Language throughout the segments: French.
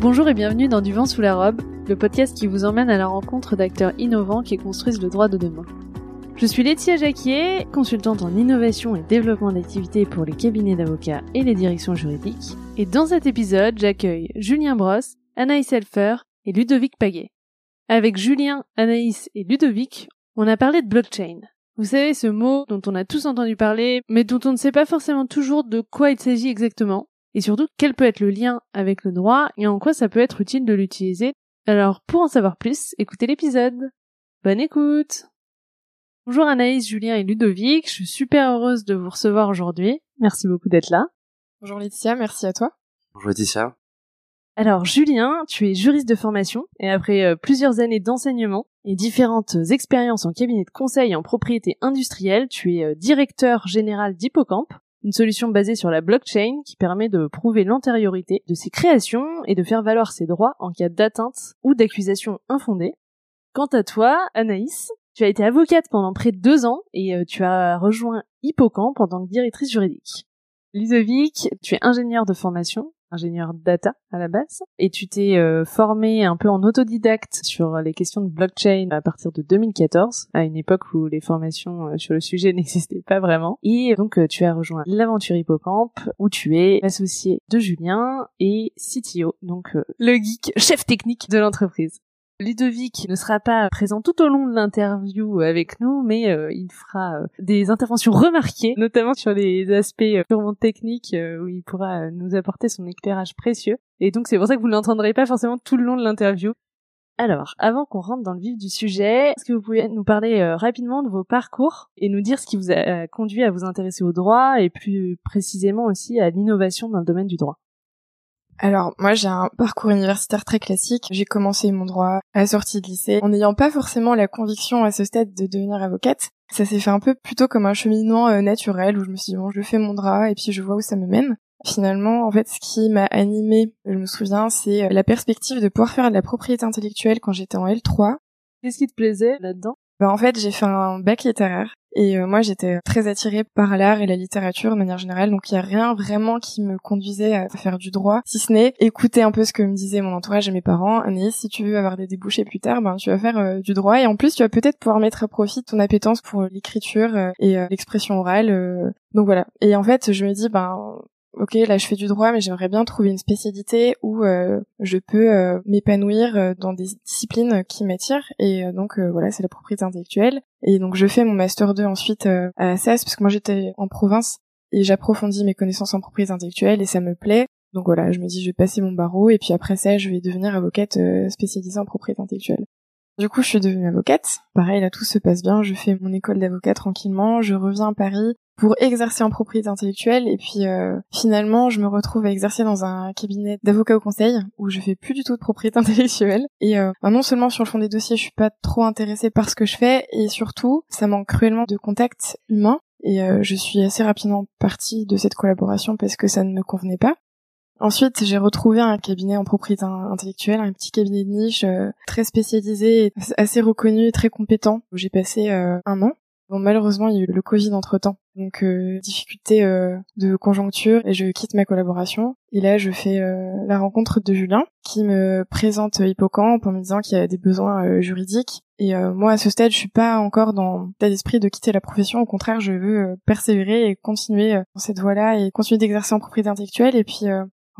Bonjour et bienvenue dans Du vent sous la robe, le podcast qui vous emmène à la rencontre d'acteurs innovants qui construisent le droit de demain. Je suis Laetitia Jacquier, consultante en innovation et développement d'activités pour les cabinets d'avocats et les directions juridiques. Et dans cet épisode, j'accueille Julien Brosse, Anaïs Elfer et Ludovic Paguet. Avec Julien, Anaïs et Ludovic, on a parlé de blockchain. Vous savez, ce mot dont on a tous entendu parler, mais dont on ne sait pas forcément toujours de quoi il s'agit exactement, et surtout quel peut être le lien avec le droit et en quoi ça peut être utile de l'utiliser? Alors, pour en savoir plus, écoutez l'épisode. Bonne écoute Bonjour Anaïs, Julien et Ludovic, je suis super heureuse de vous recevoir aujourd'hui. Merci beaucoup d'être là. Bonjour Laetitia, merci à toi. Bonjour Laetitia. Alors Julien, tu es juriste de formation et après euh, plusieurs années d'enseignement et différentes expériences en cabinet de conseil en propriété industrielle, tu es euh, directeur général d'Hippocamp, une solution basée sur la blockchain qui permet de prouver l'antériorité de ses créations et de faire valoir ses droits en cas d'atteinte ou d'accusation infondée. Quant à toi, Anaïs, tu as été avocate pendant près de deux ans et euh, tu as rejoint Hippocamp en tant que directrice juridique. Ludovic, tu es ingénieur de formation, ingénieur data à la base, et tu t'es euh, formé un peu en autodidacte sur les questions de blockchain à partir de 2014, à une époque où les formations euh, sur le sujet n'existaient pas vraiment. Et donc tu as rejoint l'aventure Hippocamp, où tu es associé de Julien et CTO, donc le geek chef technique de l'entreprise. Ludovic ne sera pas présent tout au long de l'interview avec nous, mais euh, il fera euh, des interventions remarquées, notamment sur les aspects euh, purement techniques où il pourra nous apporter son éclairage précieux. Et donc c'est pour ça que vous ne l'entendrez pas forcément tout le long de l'interview. Alors, avant qu'on rentre dans le vif du sujet, est-ce que vous pouvez nous parler rapidement de vos parcours et nous dire ce qui vous a conduit à vous intéresser au droit et plus précisément aussi à l'innovation dans le domaine du droit? Alors moi j'ai un parcours universitaire très classique. J'ai commencé mon droit à la sortie de lycée en n'ayant pas forcément la conviction à ce stade de devenir avocate. Ça s'est fait un peu plutôt comme un cheminement euh, naturel où je me suis dit bon je fais mon droit et puis je vois où ça me mène. Finalement, en fait, ce qui m'a animée, je me souviens, c'est euh, la perspective de pouvoir faire de la propriété intellectuelle quand j'étais en L3. Qu'est-ce qui te plaisait là-dedans? Bah, en fait, j'ai fait un bac littéraire et euh, moi j'étais très attirée par l'art et la littérature de manière générale, donc il y a rien vraiment qui me conduisait à faire du droit, si ce n'est écouter un peu ce que me disait mon entourage et mes parents. Anaïs, si tu veux avoir des débouchés plus tard, ben tu vas faire euh, du droit et en plus tu vas peut-être pouvoir mettre à profit ton appétence pour l'écriture euh, et l'expression orale. donc voilà. Et en fait, je me dis ben ok là je fais du droit mais j'aimerais bien trouver une spécialité où euh, je peux euh, m'épanouir euh, dans des disciplines qui m'attirent et donc voilà c'est la propriété intellectuelle et donc je fais mon master 2 ensuite à SAS parce que moi j'étais en province et j'approfondis mes connaissances en propriété intellectuelle et ça me plaît donc voilà je me dis je vais passer mon barreau et puis après ça je vais devenir avocate spécialisée en propriété intellectuelle du coup, je suis devenue avocate. Pareil, là, tout se passe bien. Je fais mon école d'avocat tranquillement. Je reviens à Paris pour exercer en propriété intellectuelle. Et puis euh, finalement je me retrouve à exercer dans un cabinet d'avocat au conseil où je fais plus du tout de propriété intellectuelle. Et euh, bah, non seulement sur le fond des dossiers je suis pas trop intéressée par ce que je fais et surtout ça manque cruellement de contact humain. Et euh, je suis assez rapidement partie de cette collaboration parce que ça ne me convenait pas. Ensuite, j'ai retrouvé un cabinet en propriété intellectuelle, un petit cabinet de niche très spécialisé, assez reconnu et très compétent, où j'ai passé un an. Bon, malheureusement, il y a eu le Covid entre-temps. Donc, euh, difficulté euh, de conjoncture et je quitte ma collaboration. Et là, je fais euh, la rencontre de Julien qui me présente Hippocamp en me disant qu'il y a des besoins juridiques. Et moi, à ce stade, je suis pas encore dans l'état d'esprit de quitter la profession. Au contraire, je veux persévérer et continuer dans cette voie-là et continuer d'exercer en propriété intellectuelle. Et puis,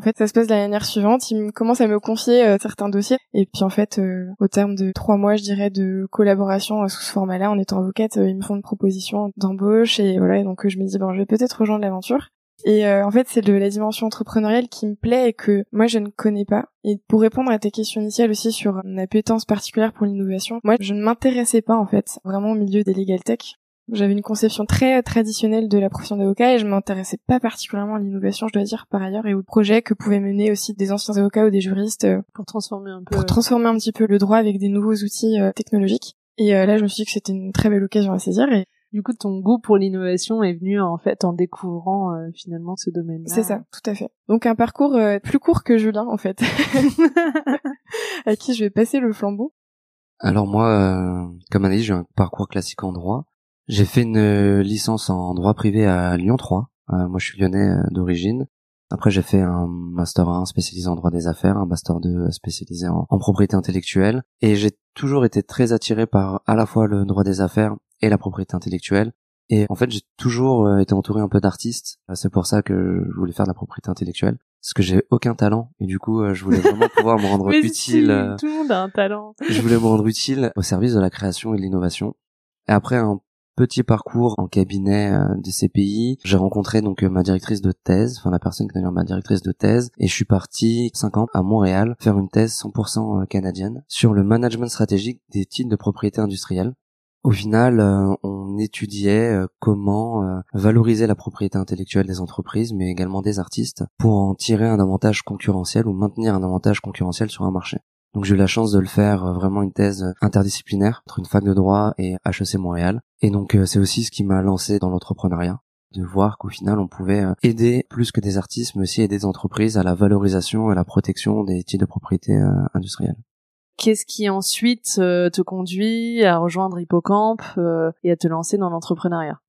en fait, ça se passe de la manière suivante. Il commence à me confier euh, certains dossiers. Et puis, en fait, euh, au terme de trois mois, je dirais, de collaboration euh, sous ce format-là, en étant avocate, ils me font une proposition d'embauche. Et voilà, et donc je me dis, bon, je vais peut-être rejoindre l'aventure. Et en fait, c'est de la dimension entrepreneuriale qui me plaît et que moi, je ne connais pas. Et pour répondre à tes questions initiales aussi sur une appétence particulière pour l'innovation, moi, je ne m'intéressais pas, en fait, vraiment au milieu des legal tech. J'avais une conception très traditionnelle de la profession d'avocat et je m'intéressais pas particulièrement à l'innovation, je dois dire par ailleurs, et aux projets que pouvaient mener aussi des anciens avocats ou des juristes euh, pour transformer un peu, pour transformer un petit peu le droit avec des nouveaux outils euh, technologiques. Et euh, là, je me suis dit que c'était une très belle occasion à saisir. Et du coup, ton goût pour l'innovation est venu en fait en découvrant finalement ce domaine-là. C'est ça, tout à fait. Donc un parcours plus court que Julien en fait, à qui je vais passer le flambeau. Alors moi, comme Annelise, j'ai un parcours classique en droit. J'ai fait une euh, licence en droit privé à Lyon 3. Euh, moi, je suis lyonnais euh, d'origine. Après, j'ai fait un master 1 spécialisé en droit des affaires, un master 2 spécialisé en, en propriété intellectuelle, et j'ai toujours été très attiré par à la fois le droit des affaires et la propriété intellectuelle. Et en fait, j'ai toujours été entouré un peu d'artistes. C'est pour ça que je voulais faire de la propriété intellectuelle. Parce que j'ai aucun talent. Et du coup, je voulais vraiment pouvoir me rendre Mais utile. si, tout le monde a un talent. je voulais me rendre utile au service de la création et de l'innovation. Et après un petit parcours en cabinet euh, de CPI, j'ai rencontré donc euh, ma directrice de thèse, enfin la personne qui est ma directrice de thèse, et je suis parti cinq ans à Montréal faire une thèse 100% canadienne sur le management stratégique des titres de propriété industrielle. Au final, euh, on étudiait euh, comment euh, valoriser la propriété intellectuelle des entreprises, mais également des artistes, pour en tirer un avantage concurrentiel ou maintenir un avantage concurrentiel sur un marché. Donc j'ai eu la chance de le faire euh, vraiment une thèse interdisciplinaire entre une fac de droit et HEC Montréal. Et donc euh, c'est aussi ce qui m'a lancé dans l'entrepreneuriat de voir qu'au final on pouvait euh, aider plus que des artistes mais aussi aider des entreprises à la valorisation et à la protection des titres de propriété euh, industrielle. Qu'est-ce qui ensuite euh, te conduit à rejoindre Hippocampe euh, et à te lancer dans l'entrepreneuriat?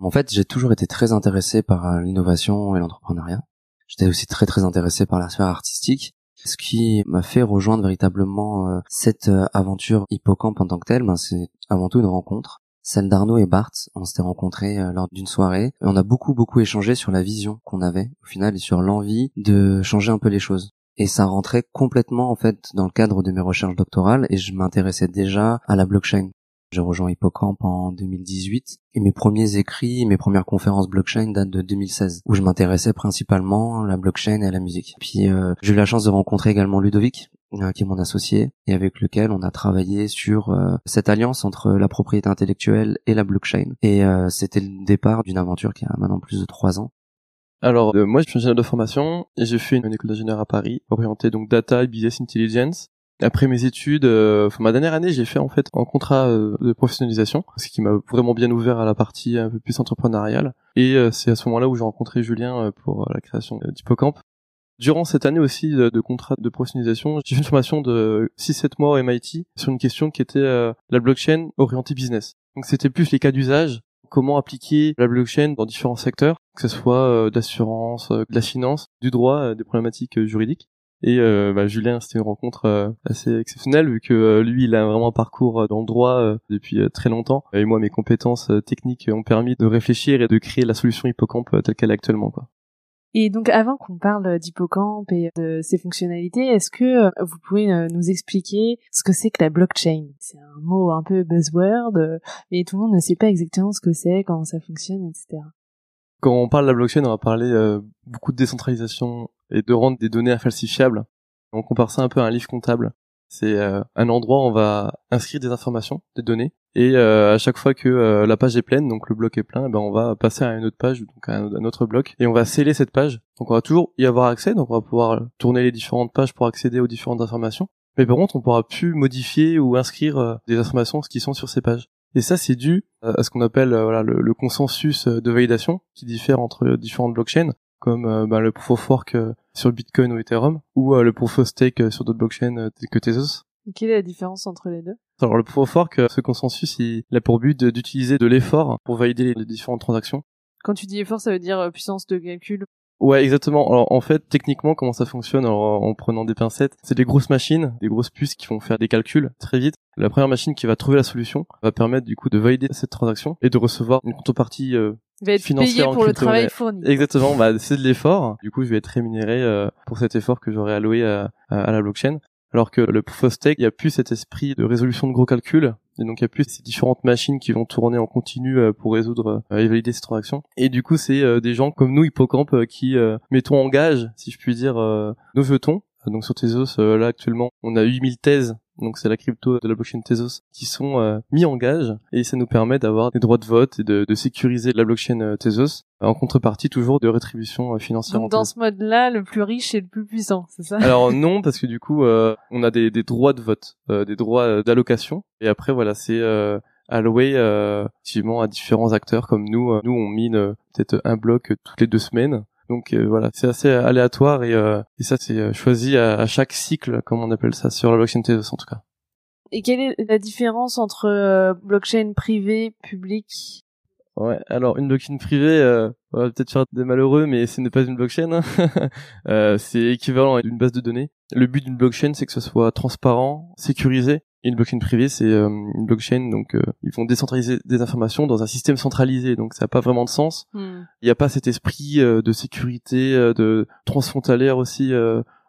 En fait, j'ai toujours été très intéressé par euh, l'innovation et l'entrepreneuriat. J'étais aussi très très intéressé par la sphère artistique. Ce qui m'a fait rejoindre véritablement euh, cette euh, aventure hippocampe en tant que telle, ben, c'est avant tout une rencontre. Celle d'Arnaud et Bart, on s'était rencontrés euh, lors d'une soirée et on a beaucoup beaucoup échangé sur la vision qu'on avait au final et sur l'envie de changer un peu les choses. Et ça rentrait complètement en fait dans le cadre de mes recherches doctorales et je m'intéressais déjà à la blockchain. J'ai rejoint Hippocampe en 2018 et mes premiers écrits, mes premières conférences blockchain datent de 2016 où je m'intéressais principalement à la blockchain et à la musique. Puis euh, j'ai eu la chance de rencontrer également Ludovic euh, qui est mon associé et avec lequel on a travaillé sur euh, cette alliance entre la propriété intellectuelle et la blockchain. Et euh, c'était le départ d'une aventure qui a maintenant plus de trois ans. Alors, euh, moi, je suis ingénieur de formation et j'ai fait une école d'ingénieur à Paris, orientée donc data et business intelligence. Après mes études, euh, ma dernière année, j'ai fait en fait un contrat euh, de professionnalisation, ce qui m'a vraiment bien ouvert à la partie un peu plus entrepreneuriale. Et euh, c'est à ce moment-là où j'ai rencontré Julien euh, pour euh, la création d'Hippocampe. Durant cette année aussi de, de contrat de professionnalisation, j'ai fait une formation de 6-7 mois au MIT sur une question qui était la blockchain orientée business. Donc c'était plus les cas d'usage, comment appliquer la blockchain dans différents secteurs, que ce soit d'assurance, euh, de la finance, du droit, des problématiques juridiques. Et euh, bah, Julien, c'était une rencontre euh, assez exceptionnelle vu que euh, lui, il a vraiment un parcours euh, dans le droit euh, depuis euh, très longtemps. Et moi, mes compétences techniques ont permis de réfléchir et de créer la solution Hippocampe telle qu'elle est actuellement. Quoi. Et donc avant qu'on parle d'Hippocampe et de ses fonctionnalités, est-ce que vous pouvez nous expliquer ce que c'est que la blockchain? C'est un mot un peu buzzword, mais tout le monde ne sait pas exactement ce que c'est, comment ça fonctionne, etc. Quand on parle de la blockchain, on va parler euh, beaucoup de décentralisation et de rendre des données infalsifiables. On compare ça un peu à un livre comptable. C'est euh, un endroit où on va inscrire des informations, des données, et euh, à chaque fois que la page est pleine, donc le bloc est plein, eh ben on va passer à une autre page, donc à un, autre bloc, et on va sceller cette page. Donc on va toujours y avoir accès, donc on va pouvoir tourner les différentes pages pour accéder aux différentes informations. Mais par contre, on pourra plus modifier ou inscrire des informations qui sont sur ces pages. Et ça, c'est dû euh, à ce qu'on appelle euh, voilà, le, le consensus euh, de validation qui diffère entre différentes blockchains, comme ben, le proof of work sur Bitcoin ou Ethereum, ou euh, le proof of stake sur d'autres blockchains telles que Tezos. Quelle est la différence entre les deux? Alors le proof of work, ce consensus, il, a pour but d'utiliser de l'effort pour valider les, différentes transactions. Quand tu dis effort, ça veut dire puissance de calcul. Ouais, exactement. Alors en fait, techniquement, comment ça fonctionne alors, en prenant des pincettes C'est des grosses machines, des grosses puces qui vont faire des calculs très vite. La première machine qui va trouver la solution va permettre du coup de valider cette transaction et de recevoir une contrepartie euh, Il va être Financière payé pour le travail fourni. Exactement, bah, c'est de l'effort. Du coup, je vais être rémunéré euh, pour cet effort que j'aurais alloué à, à- à la blockchain. Alors que le proof of stake, il y a plus cet esprit de résolution de gros calculs. Et donc, il y a plus ces différentes machines qui vont tourner en continu euh, pour résoudre euh, et valider ces transactions. Et du coup, c'est euh, des gens comme nous, Hippocampe, qui mettons en gage, si je puis dire, nos jetons. Donc sur Tezos, là actuellement, on a 8000 thèses donc c'est la crypto de la blockchain Tezos, qui sont euh, mis en gage et ça nous permet d'avoir des droits de vote et de, de sécuriser la blockchain euh, Tezos en contrepartie toujours de rétribution euh, financière. Donc dans ce mode-là, le plus riche est le plus puissant, c'est ça? Alors non, parce que du coup, euh, on a des, des droits de vote, euh, des droits euh, d'allocation et après voilà, c'est euh, alloué euh, effectivement à différents acteurs comme nous. Nous, on mine peut-être un bloc toutes les deux semaines. Donc euh, voilà, c'est assez aléatoire et, euh, et ça c'est euh, choisi à, à chaque cycle, comme on appelle ça sur la blockchain Tezos en tout cas. Et quelle est la différence entre euh, blockchain privé, public? Ouais, alors une blockchain privée, euh, on va peut-être faire des malheureux, mais ce n'est pas une blockchain. Hein. euh, c'est équivalent à une base de données. Le but d'une blockchain, c'est que ce soit transparent, sécurisé. Une blockchain privée, c'est euh, une blockchain, donc euh, ils vont décentraliser des informations dans un système centralisé, donc ça n'a pas vraiment de sens. Hmm. Il n'y a pas cet esprit euh, de sécurité, de transfrontalière aussi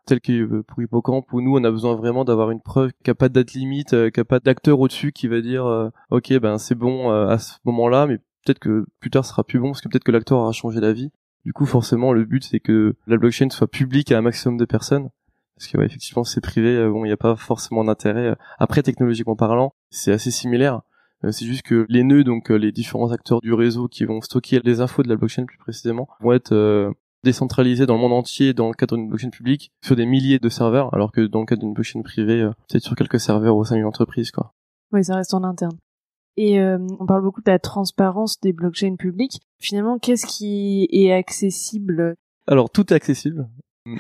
tel que pour Hippocampe où nous on a besoin vraiment d'avoir une preuve qui a pas de date limite, qui a pas d'acteur au-dessus qui va dire ok ben c'est bon à ce moment-là, mais peut-être que plus tard ce sera plus bon parce que peut-être que l'acteur aura changé la vie. Du coup, forcément, le but c'est que la blockchain soit publique à un maximum de personnes. Parce que ouais, effectivement, c'est privé, euh, bon, il n'y a pas forcément d'intérêt. Après, technologiquement parlant, c'est assez similaire. Euh, c'est juste que les nœuds, donc euh, les différents acteurs du réseau qui vont stocker les infos de la blockchain plus précisément, vont être décentralisés dans le monde entier dans le cadre d'une blockchain publique sur des milliers de serveurs, alors que dans le cadre d'une blockchain privée, c'est sur quelques serveurs au sein d'une entreprise, quoi. Oui, ça reste en interne. Et euh, on parle beaucoup de la transparence des blockchains publiques. Finalement, qu'est-ce qui est accessible? Alors, tout est accessible.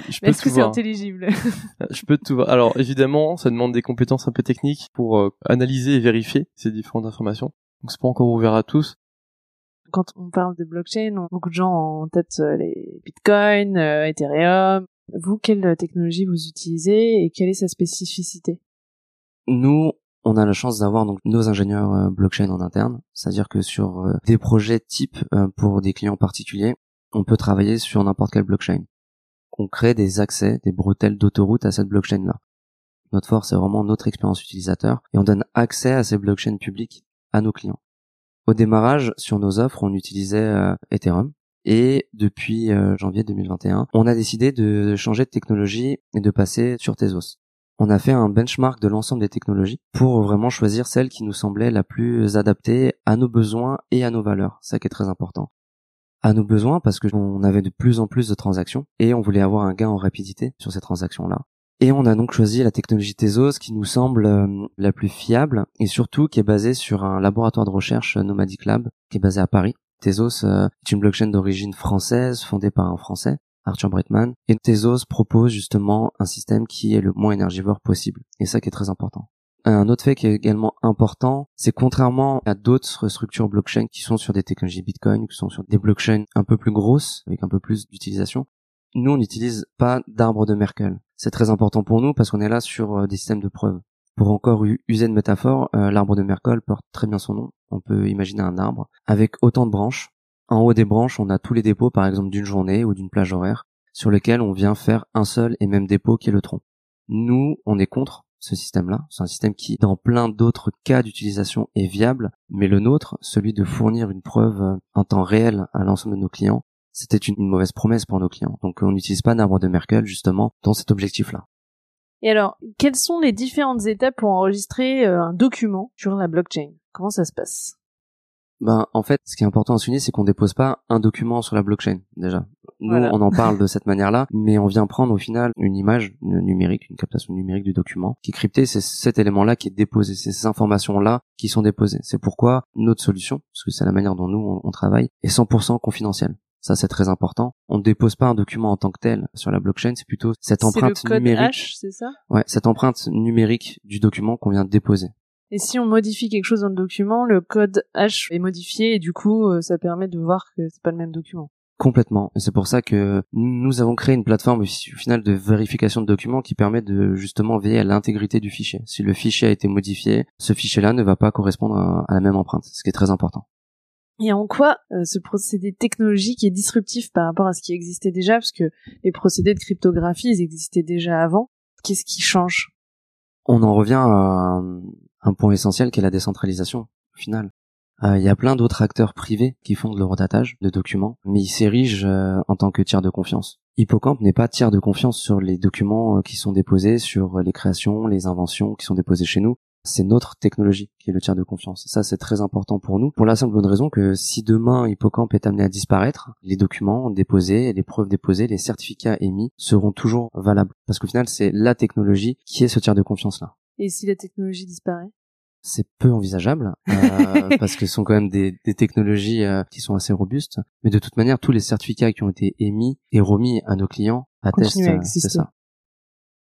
Je Est-ce que c'est intelligible? Je peux tout voir. Alors, évidemment, ça demande des compétences un peu techniques pour euh, analyser et vérifier ces différentes informations. Donc, c'est pas encore ouvert à tous. Quand on parle de blockchain, beaucoup de gens ont en tête euh, les Bitcoin, Ethereum. Vous, quelle technologie vous utilisez et quelle est sa spécificité? Nous, on a la chance d'avoir donc nos ingénieurs euh, blockchain en interne, c'est-à-dire que sur euh, des projets type euh, pour des clients particuliers, on peut travailler sur n'importe quelle blockchain. On crée des accès, des bretelles d'autoroute à cette blockchain-là. Notre force, c'est vraiment notre expérience utilisateur et on donne accès à ces blockchains publiques à nos clients. Au démarrage, sur nos offres, on utilisait Ethereum et depuis janvier 2021, on a décidé de changer de technologie et de passer sur Tezos on a fait un benchmark de l'ensemble des technologies pour vraiment choisir celle qui nous semblait la plus adaptée à nos besoins et à nos valeurs. Ça qui est très important. À nos besoins parce que on avait de plus en plus de transactions et on voulait avoir un gain en rapidité sur ces transactions-là. Et on a donc choisi la technologie Tezos qui nous semble euh, la plus fiable et surtout qui est basée sur un laboratoire de recherche euh, Nomadic Lab qui est basé à Paris. Tezos euh, est une blockchain d'origine française fondée par un Français Arthur Bretman. Et Tezos propose justement un système qui est le moins énergivore possible. Et ça qui est très important. Un autre fait qui est également important, c'est contrairement à d'autres structures blockchain qui sont sur des technologies Bitcoin, qui sont sur des blockchains un peu plus grosses, avec un peu plus d'utilisation, nous on n'utilise pas d'arbre de Merkel. C'est très important pour nous parce qu'on est là sur euh, des systèmes de preuves. Pour encore user une métaphore, euh, l'arbre de Merkel porte très bien son nom. On peut imaginer un arbre avec autant de branches en haut des branches, on a tous les dépôts, par exemple d'une journée ou d'une plage horaire, sur lesquels on vient faire un seul et même dépôt qui est le tronc. Nous, on est contre ce système-là. C'est un système qui, dans plein d'autres cas d'utilisation, est viable, mais le nôtre, celui de fournir une preuve euh, en temps réel à l'ensemble de nos clients, c'était une mauvaise promesse pour nos clients. Donc on n'utilise pas d'arbre de Merkel, justement, dans cet objectif-là. Et alors, quelles sont les différentes étapes pour enregistrer euh, un document sur la blockchain? Comment ça se passe? Ben, en fait, ce qui est important à souligner, c'est qu'on dépose pas un document sur la blockchain, déjà. Nous, on en parle de cette manière-là, mais on vient prendre au final une image numérique, une captation numérique du document, qui est cryptée, c'est cet élément-là qui est déposé, c'est ces informations-là qui sont déposées. C'est pourquoi notre solution, parce que c'est la manière dont nous, on, travaille, est 100% confidentielle. Ça, c'est très important. On ne dépose pas un document en tant que tel sur la blockchain, c'est plutôt cette empreinte le code numérique. C'est ça? Ouais, cette empreinte numérique du document qu'on vient de déposer. Et si on modifie quelque chose dans le document, le code H est modifié et du coup, euh, ça permet de voir que c'est pas le même document. Complètement. Et c'est pour ça que nous avons créé une plateforme au final de vérification de documents qui permet de justement veiller à l'intégrité du fichier. Si le fichier a été modifié, ce fichier-là ne va pas correspondre à, la même empreinte, ce qui est très important. Et en quoi euh, ce procédé technologique est disruptif par rapport à ce qui existait déjà? Parce que les procédés de cryptographie, ils existaient déjà avant. Qu'est-ce qui change? On en revient à un point essentiel qui est la décentralisation, au final. Euh, il y a plein d'autres acteurs privés qui font de l'eurodatage de documents, mais ils s'érigent euh, en tant que tiers de confiance. Hippocampe n'est pas tiers de confiance sur les documents euh, qui sont déposés, sur les créations, les inventions qui sont déposées chez nous. C'est notre technologie qui est le tiers de confiance. Ça, c'est très important pour nous, pour la simple bonne raison que si demain Hippocampe est amené à disparaître, les documents déposés, les preuves déposées, les certificats émis seront toujours valables. Parce qu'au final, c'est la technologie qui est ce tiers de confiance-là. Et si la technologie disparaît? C'est peu envisageable euh, parce que ce sont quand même des, technologies euh, qui sont assez robustes. Mais de toute manière, tous les certificats qui ont été émis et remis à nos clients attestent euh, c'est ça.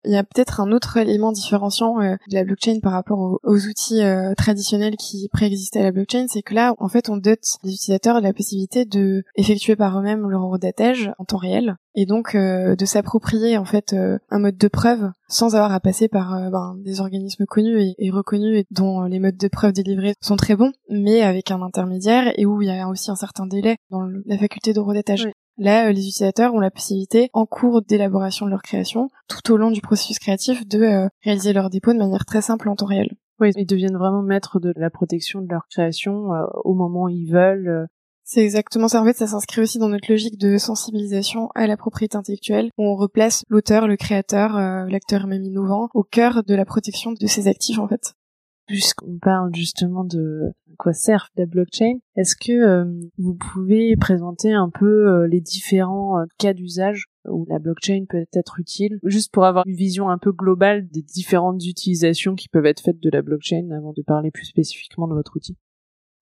Il y a peut-être un autre élément différenciant euh, de la blockchain par rapport aux, outils euh, traditionnels qui préexistaient à la blockchain, c'est que là, en fait, on dote les utilisateurs de la possibilité de effectuer par eux-mêmes leur redatage en temps réel et donc euh, de s'approprier en fait un mode de preuve sans avoir à passer par ben, des organismes connus et, reconnus et dont les modes de preuve délivrés sont très bons, mais avec un intermédiaire et où il y a aussi un certain délai dans la faculté de redatage. Là, euh, les utilisateurs ont la possibilité, en cours d'élaboration de leur création, tout au long du processus créatif, de euh, réaliser leur dépôt de manière très simple en temps réel. Oui, ils deviennent vraiment maîtres de la protection de leur création euh, au moment où ils veulent. C'est exactement ça. En fait, ça s'inscrit aussi dans notre logique de sensibilisation à la propriété intellectuelle, où on replace l'auteur, le créateur, l'acteur même innovant, au cœur de la protection de ses actifs, en fait puisqu'on parle justement de quoi sert la blockchain, est-ce que euh, vous pouvez présenter un peu euh, les différents euh, cas d'usage où la blockchain peut être utile, juste pour avoir une vision un peu globale des différentes utilisations qui peuvent être faites de la blockchain avant de parler plus spécifiquement de votre outil.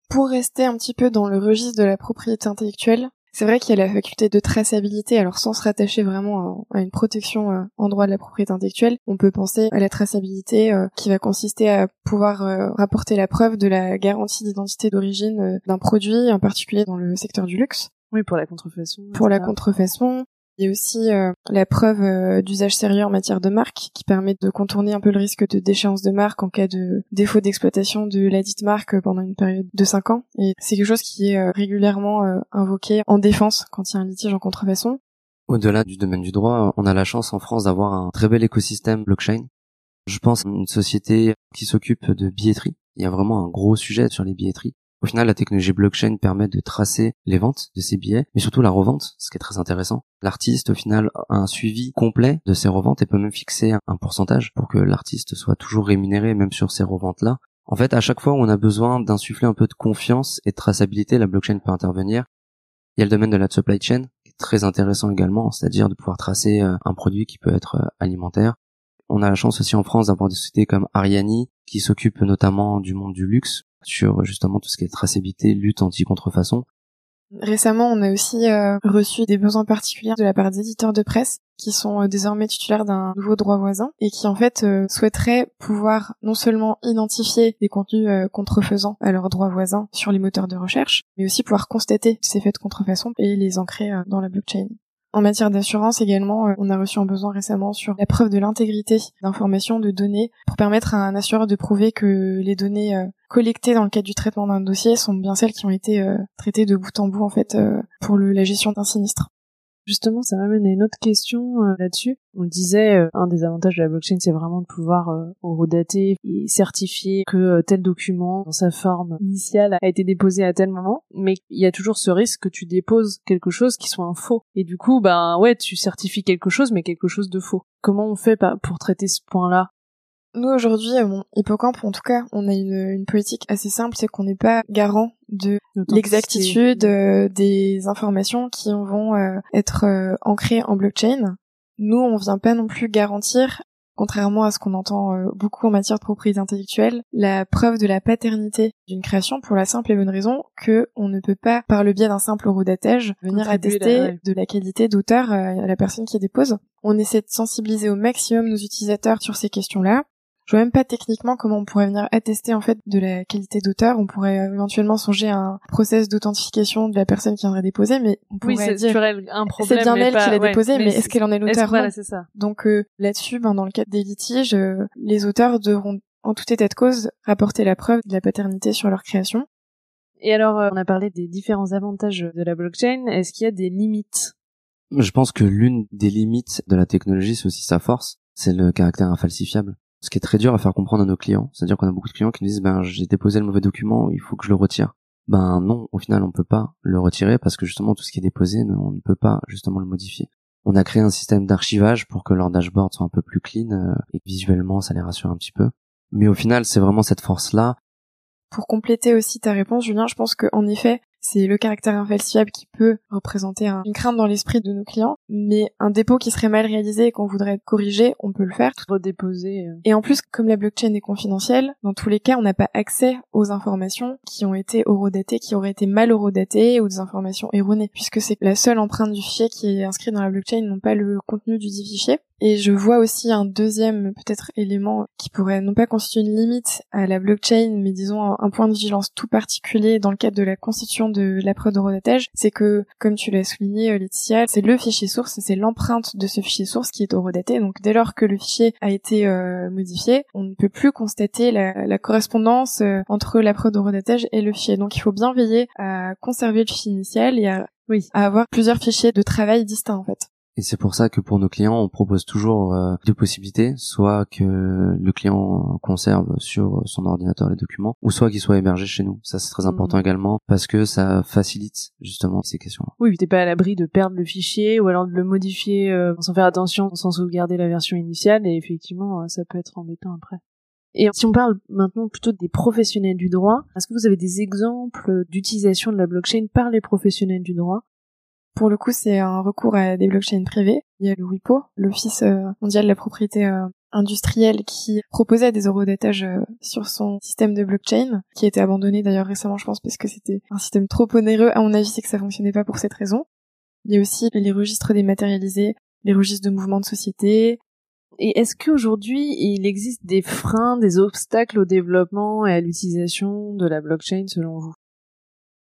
Pour rester un petit peu dans le registre de la propriété intellectuelle, c'est vrai qu'il y a la faculté de traçabilité, alors sans se rattacher vraiment à, une protection euh, en droit de la propriété intellectuelle, on peut penser à la traçabilité euh, qui va consister à pouvoir euh, rapporter la preuve de la garantie d'identité d'origine d'un produit, en particulier dans le secteur du luxe. Oui, pour la contrefaçon. Pour la contrefaçon, il y a aussi euh, la preuve euh, d'usage sérieux en matière de marque qui permet de contourner un peu le risque de déchéance de marque en cas de défaut d'exploitation de la dite marque pendant une période de 5 ans. Et c'est quelque chose qui est euh, régulièrement invoqué en défense quand il y a un litige en contrefaçon. Au-delà du domaine du droit, on a la chance en France d'avoir un très bel écosystème blockchain. Je pense à une société qui s'occupe de billetterie. Il y a vraiment un gros sujet sur les billetteries. Au final, la technologie blockchain permet de tracer les ventes de ces billets, mais surtout la revente, ce qui est très intéressant. L'artiste, au final, a un suivi complet de ses reventes et peut même fixer un pourcentage pour que l'artiste soit toujours rémunéré même sur ces reventes-là. En fait, à chaque fois où on a besoin d'insuffler un peu de confiance et de traçabilité, la blockchain peut intervenir. Il y a le domaine de la supply chain, qui est très intéressant également, c'est-à-dire de pouvoir tracer euh, un produit qui peut être euh, alimentaire. On a la chance aussi en France d'avoir des sociétés comme Ariani, qui s'occupent notamment du monde du luxe, sur justement tout ce qui est traçabilité, lutte anti-contrefaçon. Récemment, on a aussi euh, reçu des besoins particuliers de la part d'éditeurs de presse qui sont euh, désormais titulaires d'un nouveau droit voisin et qui en fait euh, souhaiteraient pouvoir non seulement identifier des contenus contrefaisants à leurs droits voisins sur les moteurs de recherche, mais aussi pouvoir constater ces faits de contrefaçon et les ancrer dans la blockchain. En matière d'assurance également, on a reçu un besoin récemment sur la preuve de l'intégrité d'informations, de données, pour permettre à un assureur de prouver que les données collectées dans le cadre du traitement d'un dossier sont bien celles qui ont été euh, traitées de bout en bout en fait euh, pour la gestion d'un sinistre. Justement, ça m'amène à une autre question euh, là-dessus. On disait, un des avantages de la blockchain, c'est vraiment de pouvoir redater et certifier que tel document, dans sa forme initiale, a été déposé à tel moment. Mais il y a toujours ce risque que tu déposes quelque chose qui soit un faux. Et du coup, ben ouais, tu certifies quelque chose, mais quelque chose de faux. Comment on fait pour traiter ce point-là? Nous aujourd'hui, mon hippocampe, en tout cas, on a une, une politique assez simple, c'est qu'on n'est pas garant de l'exactitude euh, des informations qui vont euh, être euh, ancrées en blockchain. Nous, on vient pas non plus garantir, contrairement à ce qu'on entend beaucoup en matière de propriété intellectuelle, la preuve de la paternité d'une création pour la simple et bonne raison que on ne peut pas, par le biais d'un simple redatage, venir attester de la qualité d'auteur à la personne qui dépose. On essaie de sensibiliser au maximum nos utilisateurs sur ces questions-là je vois même pas techniquement comment on pourrait venir attester en fait de la qualité d'auteur. On pourrait euh, éventuellement songer à un process d'authentification de la personne qui viendrait déposer, mais on pourrait oui, dire. C'est bien elle qui l'a déposé, mais, est-ce qu'elle en est l'auteur Voilà, c'est ça. Donc euh, là-dessus, ben, dans le cadre des litiges, euh, les auteurs devront en tout état de cause rapporter la preuve de la paternité sur leur création. Et alors, on a parlé des différents avantages de la blockchain. Est-ce qu'il y a des limites? Je pense que l'une des limites de la technologie, c'est aussi sa force, c'est le caractère infalsifiable ce qui est très dur à faire comprendre à nos clients. C'est-à-dire qu'on a beaucoup de clients qui nous disent, ben, j'ai déposé le mauvais document, il faut que je le retire. Ben non, au final, on peut pas le retirer parce que justement, tout ce qui est déposé, on ne peut pas justement le modifier. On a créé un système d'archivage pour que leur dashboard soit un peu plus clean euh, et visuellement, ça les rassure un petit peu. Mais au final, c'est vraiment cette force-là. Pour compléter aussi ta réponse, Julien, je pense qu'en effet, c'est le caractère infalsifiable qui peut représenter une crainte dans l'esprit de nos clients, mais un dépôt qui serait mal réalisé et qu'on voudrait corriger, on peut le faire. Redéposer. Euh. Et en plus, comme la blockchain est confidentielle, dans tous les cas, on n'a pas accès aux informations qui ont été horodatées, qui auraient été mal horodatées ou des informations erronées, puisque c'est la seule empreinte du fichier qui est inscrite dans la blockchain, non pas le contenu du dit fichier. Et je vois aussi un deuxième peut-être élément qui pourrait non pas constituer une limite à la blockchain, mais disons un, point de vigilance tout particulier dans le cadre de la constitution de la preuve d'horodatage, c'est que, comme tu l'as souligné euh, Laetitia, c'est le fichier source, c'est l'empreinte de ce fichier source qui est horodaté. Donc dès lors que le fichier a été euh, modifié, on ne peut plus constater la, correspondance euh, entre la preuve d'horodatage et le fichier. Donc il faut bien veiller à conserver le fichier initial et à, oui, à avoir plusieurs fichiers de travail distincts en fait. Et c'est pour ça que pour nos clients, on propose toujours euh, deux possibilités, soit que le client conserve sur son ordinateur les documents, ou soit qu'il soit hébergé chez nous. Ça c'est très important mhm. également parce que ça facilite justement ces questions. -là. Oui, t'es pas à l'abri de perdre le fichier ou alors de le modifier euh, sans faire attention, sans sauvegarder la version initiale, et effectivement, euh, ça peut être embêtant après. Et si on parle maintenant plutôt des professionnels du droit, est-ce que vous avez des exemples d'utilisation de la blockchain par les professionnels du droit? Pour le coup, c'est un recours à des blockchains privées. Il y a le WIPO, l'Office euh, mondial de la propriété euh, industrielle, qui proposait des eurodatages euh, sur son système de blockchain, qui a été abandonné d'ailleurs récemment, je pense, parce que c'était un système trop onéreux. À mon avis, c'est que ça fonctionnait pas pour cette raison. Il y a aussi les registres dématérialisés, les registres de mouvements de société. Et est-ce qu'aujourd'hui, il existe des freins, des obstacles au développement et à l'utilisation de la blockchain selon vous?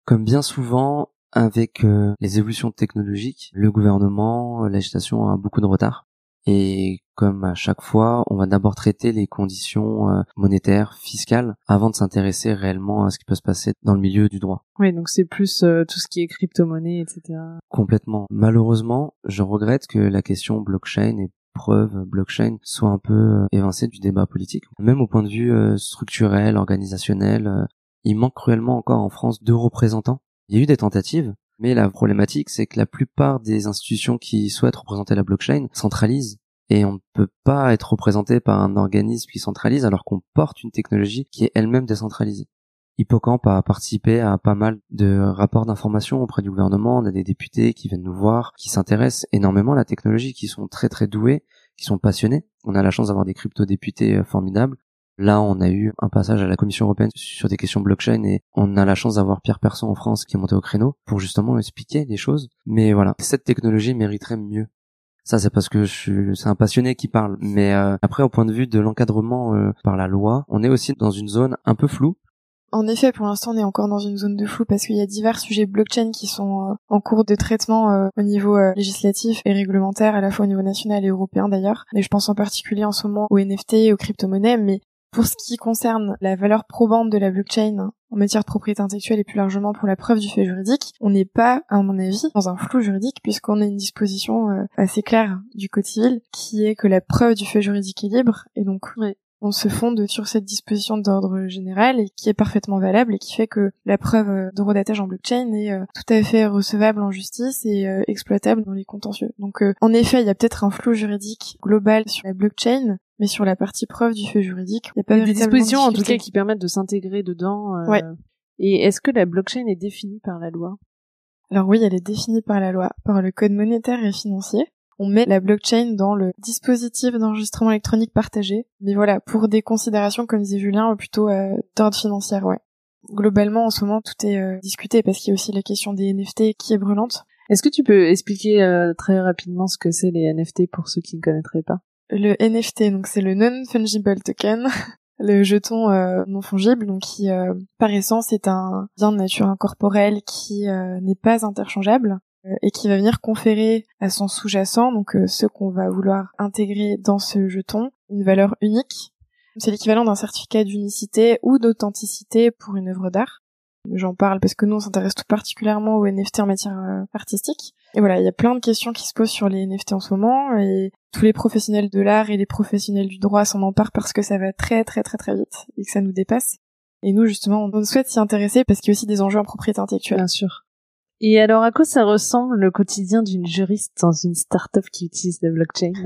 Comme bien souvent, avec euh, les évolutions technologiques, le gouvernement, euh, l'agitation a beaucoup de retard. Et comme à chaque fois, on va d'abord traiter les conditions euh, monétaires, fiscales, avant de s'intéresser réellement à ce qui peut se passer dans le milieu du droit. Oui, donc c'est plus tout ce qui est crypto-monnaie, etc. Complètement. Malheureusement, je regrette que la question blockchain et preuve blockchain soit un peu évincée du débat politique. Même au point de vue structurel, organisationnel, il manque cruellement encore en France deux représentants il y a eu des tentatives, mais la problématique, c'est que la plupart des institutions qui souhaitent représenter la blockchain centralisent et on ne peut pas être représenté par un organisme qui centralise alors qu'on porte une technologie qui est elle-même décentralisée. Hippocamp a participé à pas mal de rapports d'information auprès du gouvernement, on a des députés qui viennent nous voir, qui s'intéressent énormément à la technologie, qui sont très très doués, qui sont passionnés. On a la chance d'avoir des crypto-députés euh, formidables Là, on a eu un passage à la Commission européenne sur des questions blockchain et on a la chance d'avoir Pierre Persson en France qui est monté au créneau pour justement expliquer les choses. Mais voilà, cette technologie mériterait mieux. Ça, c'est parce que je suis, c'est un passionné qui parle. Mais euh, après, au point de vue de l'encadrement euh, par la loi, on est aussi dans une zone un peu floue. En effet, pour l'instant, on est encore dans une zone de flou parce qu'il y a divers sujets blockchain qui sont euh, en cours de traitement au niveau législatif et réglementaire, à la fois au niveau national et européen d'ailleurs. Mais je pense en particulier en ce moment aux NFT, aux crypto-monnaies, mais pour ce qui concerne la valeur probante de la blockchain en matière de propriété intellectuelle et plus largement pour la preuve du fait juridique, on n'est pas, à mon avis, dans un flou juridique puisqu'on a une disposition euh, assez claire du Code civil qui est que la preuve du fait juridique est libre et donc on se fonde sur cette disposition d'ordre général et qui est parfaitement valable et qui fait que la preuve euh, d'eurodatage en blockchain est euh, tout à fait recevable en justice et exploitable dans les contentieux. Donc en effet, il y a peut-être un flou juridique global sur la blockchain, mais sur la partie preuve du fait juridique, il n'y a pas des dispositions en tout cas qui permettent de s'intégrer dedans. Euh, ouais. Et est-ce que la blockchain est définie par la loi? Alors oui, elle est définie par la loi, par le code monétaire et financier. On met la blockchain dans le dispositif d'enregistrement électronique partagé, mais voilà, pour des considérations, comme disait Julien, plutôt euh, d'ordre financier, ouais. Globalement, en ce moment, tout est euh, discuté parce qu'il y a aussi la question des NFT qui est brûlante. Est-ce que tu peux expliquer euh, très rapidement ce que c'est les NFT pour ceux qui ne connaîtraient pas? Le NFT, donc c'est le non-fungible token, le jeton euh, non fungible, donc qui euh, par essence est un bien de nature incorporelle qui euh, n'est pas interchangeable et qui va venir conférer à son sous-jacent, donc ce qu'on va vouloir intégrer dans ce jeton, une valeur unique. C'est l'équivalent d'un certificat d'unicité ou d'authenticité pour une œuvre d'art. J'en parle parce que nous on s'intéresse tout particulièrement aux NFT en matière euh, artistique. Et voilà, il y a plein de questions qui se posent sur les NFT en ce moment et tous les professionnels de l'art et les professionnels du droit s'en emparent parce que ça va très très très très vite et que ça nous dépasse. Et nous justement, on souhaite s'y intéresser parce qu'il y a aussi des enjeux en propriété intellectuelle. Bien sûr. Et alors, à quoi ça ressemble le quotidien d'une juriste dans une start-up qui utilise la blockchain?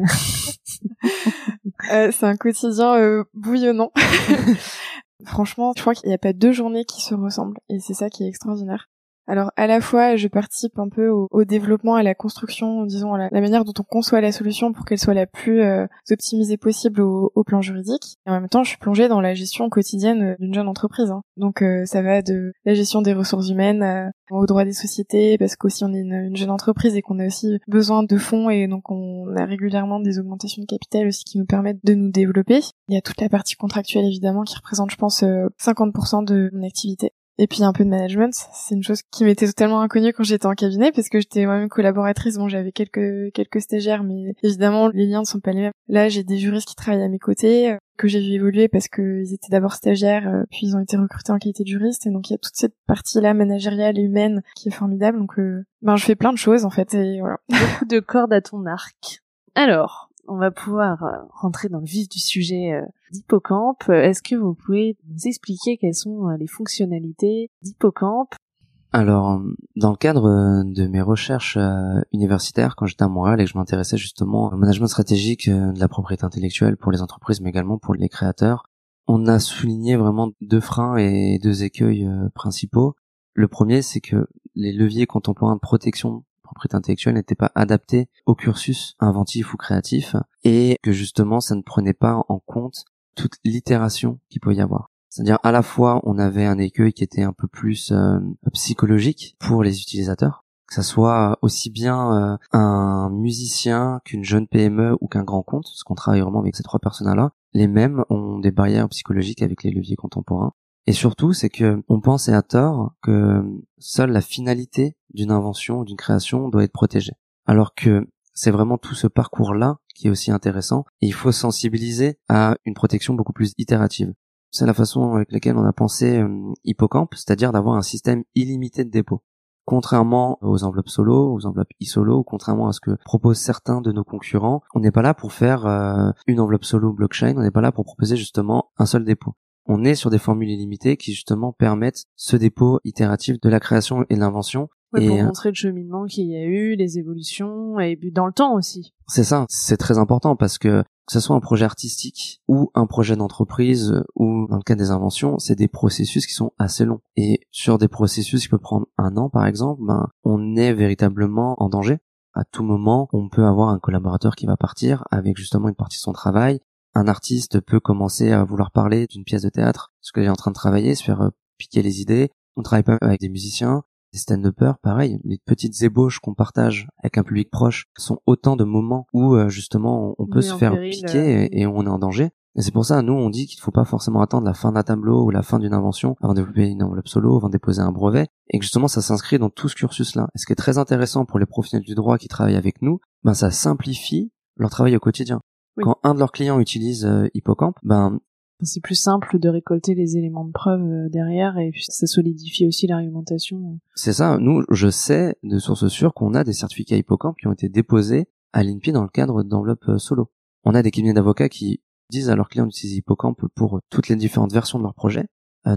Euh, C'est un quotidien euh, bouillonnant. Franchement, je crois qu'il n'y a pas deux journées qui se ressemblent et c'est ça qui est extraordinaire. Alors à la fois je participe un peu au, développement, à la construction, disons à la, manière dont on conçoit la solution pour qu'elle soit la plus euh, optimisée possible au, plan juridique. Et en même temps, je suis plongée dans la gestion quotidienne euh, d'une jeune entreprise. Hein. Donc euh, ça va de la gestion des ressources humaines au droit des sociétés, parce qu'aussi on est une, jeune entreprise et qu'on a aussi besoin de fonds et donc on a régulièrement des augmentations de capital aussi qui nous permettent de nous développer. Il y a toute la partie contractuelle évidemment qui représente je pense 50% de mon activité. Et puis un peu de management, c'est une chose qui m'était totalement inconnue quand j'étais en cabinet parce que j'étais moi-même collaboratrice. Bon, j'avais quelques quelques stagiaires, mais évidemment les liens ne sont pas les mêmes. Là, j'ai des juristes qui travaillent à mes côtés euh, que j'ai vu évoluer parce qu'ils étaient d'abord stagiaires, euh, puis ils ont été recrutés en qualité de juriste. Et donc il y a toute cette partie-là managériale et humaine qui est formidable. Donc euh, ben je fais plein de choses en fait et voilà. Beaucoup de cordes à ton arc. Alors, on va pouvoir euh, rentrer dans le vif du sujet euh, d'Hippocampe. Est-ce que vous pouvez nous expliquer quelles sont euh, les fonctionnalités d'Hippocampe? Alors, dans le cadre de mes recherches universitaires, quand j'étais à Montréal et que je m'intéressais justement au management stratégique de la propriété intellectuelle pour les entreprises, mais également pour les créateurs, on a souligné vraiment deux freins et deux écueils principaux. Le premier, c'est que les leviers contemporains de protection propriété intellectuelle n'était pas adapté au cursus inventif ou créatif et que justement ça ne prenait pas en compte toute l'itération qu'il peut y avoir. C'est-à-dire à la fois on avait un écueil qui était un peu plus euh, psychologique pour les utilisateurs, que ça soit aussi bien euh, un musicien qu'une jeune PME ou qu'un grand compte, parce qu'on travaille vraiment avec ces trois personnes-là, les mêmes ont des barrières psychologiques avec les leviers contemporains. Et surtout, c'est que on pense et à tort que seule la finalité d'une invention d'une création doit être protégée. Alors que c'est vraiment tout ce parcours-là qui est aussi intéressant il faut sensibiliser à une protection beaucoup plus itérative. C'est la façon avec laquelle on a pensé euh, Hippocampe, c'est-à-dire d'avoir un système illimité de dépôt. Contrairement aux enveloppes solo, aux enveloppes e-solo, contrairement à ce que proposent certains de nos concurrents, on n'est pas là pour faire euh, une enveloppe solo blockchain, on n'est pas là pour proposer justement un seul dépôt on est sur des formules illimitées qui justement permettent ce dépôt itératif de la création et de l'invention. et pour euh, montrer le cheminement qu'il y a eu, les évolutions et dans le temps aussi. C'est ça, c'est très important parce que que ce soit un projet artistique ou un projet d'entreprise ou dans le cas des inventions, c'est des processus qui sont assez longs. Et sur des processus qui peuvent prendre un an par exemple, ben, on est véritablement en danger. À tout moment, on peut avoir un collaborateur qui va partir avec justement une partie de son travail un artiste peut commencer à vouloir parler d'une pièce de théâtre, ce qu'il est en train de travailler, se faire euh, piquer les idées. On travaille pas avec des musiciens, des stand-uppers, pareil. Les petites ébauches qu'on partage avec un public proche sont autant de moments où euh, justement on peut se faire piquer euh, et, on est en danger. Et c'est pour ça, nous, on dit qu'il ne faut pas forcément attendre la fin d'un tableau ou la fin d'une invention avant de développer une enveloppe solo, avant de déposer un brevet, et que justement, ça s'inscrit dans tout ce cursus-là. Et ce qui est très intéressant pour les professionnels du droit qui travaillent avec nous, ben, ça simplifie leur travail au quotidien. Quand un de leurs clients utilise euh, Hippocampe, ben c'est plus simple de récolter les éléments de preuve euh, derrière et puis ça solidifie aussi l'argumentation. C'est ça. Nous, je sais de source sûre qu'on a des certificats Hippocampe qui ont été déposés à l'INPI dans le cadre d'enveloppe euh, solo. On a des cabinets d'avocats qui disent à leurs clients d'utiliser Hippocampe pour toutes les différentes versions de leur projet,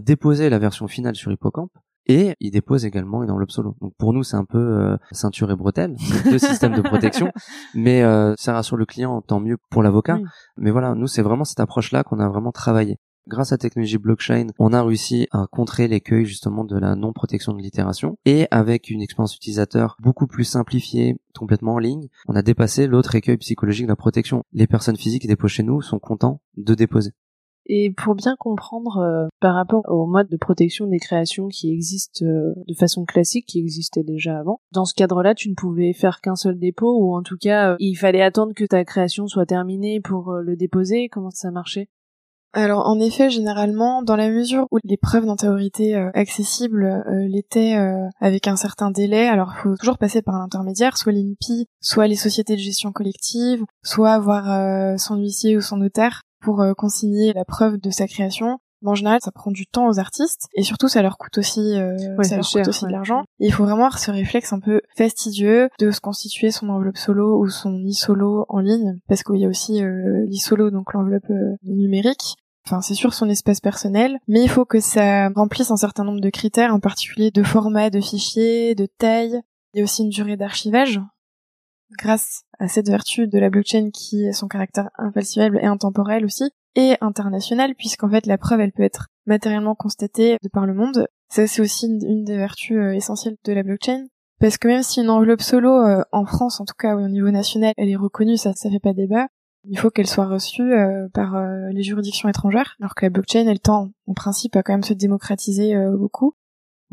déposer la version finale sur Hippocampe et il dépose également une enveloppe solo. Donc pour nous, c'est un peu euh, ceinture et bretelle, deux systèmes de protection, mais euh, ça rassure le client, tant mieux pour l'avocat. Mais voilà, nous, c'est vraiment cette approche-là qu'on a vraiment travaillé. Grâce à la technologie blockchain, on a réussi à contrer l'écueil justement de la non-protection de l'itération et avec une expérience utilisateur beaucoup plus simplifiée, complètement en ligne, on a dépassé l'autre écueil psychologique de la protection. Les personnes physiques qui déposent chez nous sont contents de déposer. Et pour bien comprendre euh, par rapport au mode de protection des créations qui existent euh, de façon classique, qui existait déjà avant, dans ce cadre-là, tu ne pouvais faire qu'un seul dépôt, ou en tout cas, euh, il fallait attendre que ta création soit terminée pour le déposer. Comment ça marchait? Alors en effet, généralement, dans la mesure où les preuves d'antériorité accessibles l'étaient avec un certain délai, alors il faut toujours passer par l'intermédiaire, soit l'INPI, soit les sociétés de gestion collective, soit avoir son huissier ou son notaire pour euh, consigner la preuve de sa création. en général, ça prend du temps aux artistes et surtout ça leur coûte aussi, euh, ça leur coûte aussi de l'argent. Il faut vraiment avoir ce réflexe un peu fastidieux de se constituer son enveloppe solo ou son e-solo en ligne, parce qu'il y a aussi euh, l'e-solo, donc l'enveloppe euh, numérique. Enfin, c'est sûr son espace personnel, mais il faut que ça remplisse un certain nombre de critères, en particulier de format de fichier, de taille. Il y a aussi une durée d'archivage grâce à cette vertu de la blockchain qui est son caractère infalsifiable et intemporel aussi, et international, puisqu'en fait la preuve elle peut être matériellement constatée de par le monde. Ça, c'est aussi une, des vertus essentielles de la blockchain. Parce que même si une enveloppe solo, en France en tout cas, ou au niveau national, elle est reconnue, ça ça fait pas débat, il faut qu'elle soit reçue par les juridictions étrangères, alors que la blockchain, elle tend en principe à quand même se démocratiser beaucoup.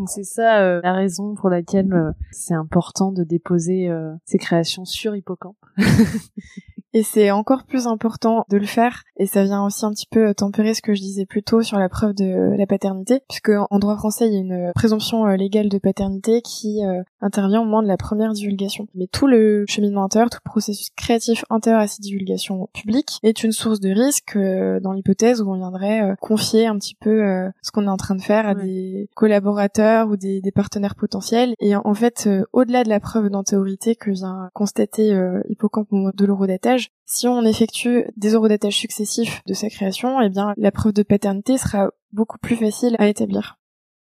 C'est ça euh, la raison pour laquelle euh, c'est important de déposer euh, ces créations sur Hippocampe. Et c'est encore plus important de le faire, et ça vient aussi un petit peu tempérer ce que je disais plus tôt sur la preuve de la paternité, puisque en droit français, il y a une présomption légale de paternité qui intervient au moment de la première divulgation. Mais tout le cheminement intérieur, tout le processus créatif intérieur à cette divulgation publique est une source de risque dans l'hypothèse où on viendrait confier un petit peu ce qu'on est en train de faire à des collaborateurs ou des, partenaires potentiels. Et en fait, au-delà de la preuve d'antériorité que vient constater Hippocampe au moment de l'eurodatage, si on effectue des eurodatage successifs de sa création, eh bien, la preuve de paternité sera beaucoup plus facile à établir.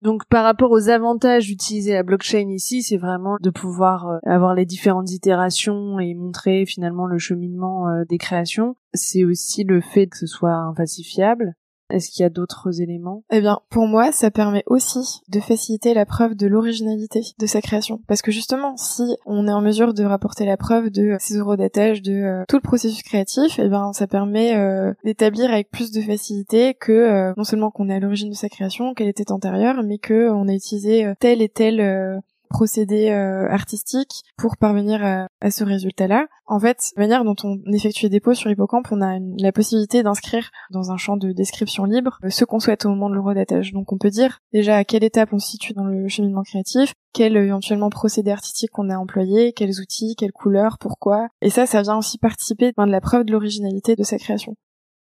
Donc par rapport aux avantages d'utiliser la blockchain ici, c'est vraiment de pouvoir euh, avoir les différentes itérations et montrer finalement le cheminement euh, des créations. C'est aussi le fait que ce soit infalsifiable est-ce qu'il y a d'autres éléments? Eh bien, pour moi, ça permet aussi de faciliter la preuve de l'originalité de sa création. Parce que justement, si on est en mesure de rapporter la preuve de ses eurodatages, de euh, tout le processus créatif, eh bien, ça permet euh, d'établir avec plus de facilité que euh, non seulement qu'on est à l'origine de sa création, qu'elle était antérieure, mais que on a utilisé tel et tel procédé euh, artistique pour parvenir à, ce résultat-là. En fait, la manière dont on effectue les dépôts sur Hippocampe, on a la possibilité d'inscrire dans un champ de description libre euh, ce qu'on souhaite au moment de l'eurodatage. Donc on peut dire déjà à quelle étape on se situe dans le cheminement créatif, quel éventuellement procédé artistique qu'on a employé, quels outils, quelles couleurs, pourquoi. Et ça, ça vient aussi participer de la preuve de l'originalité de sa création.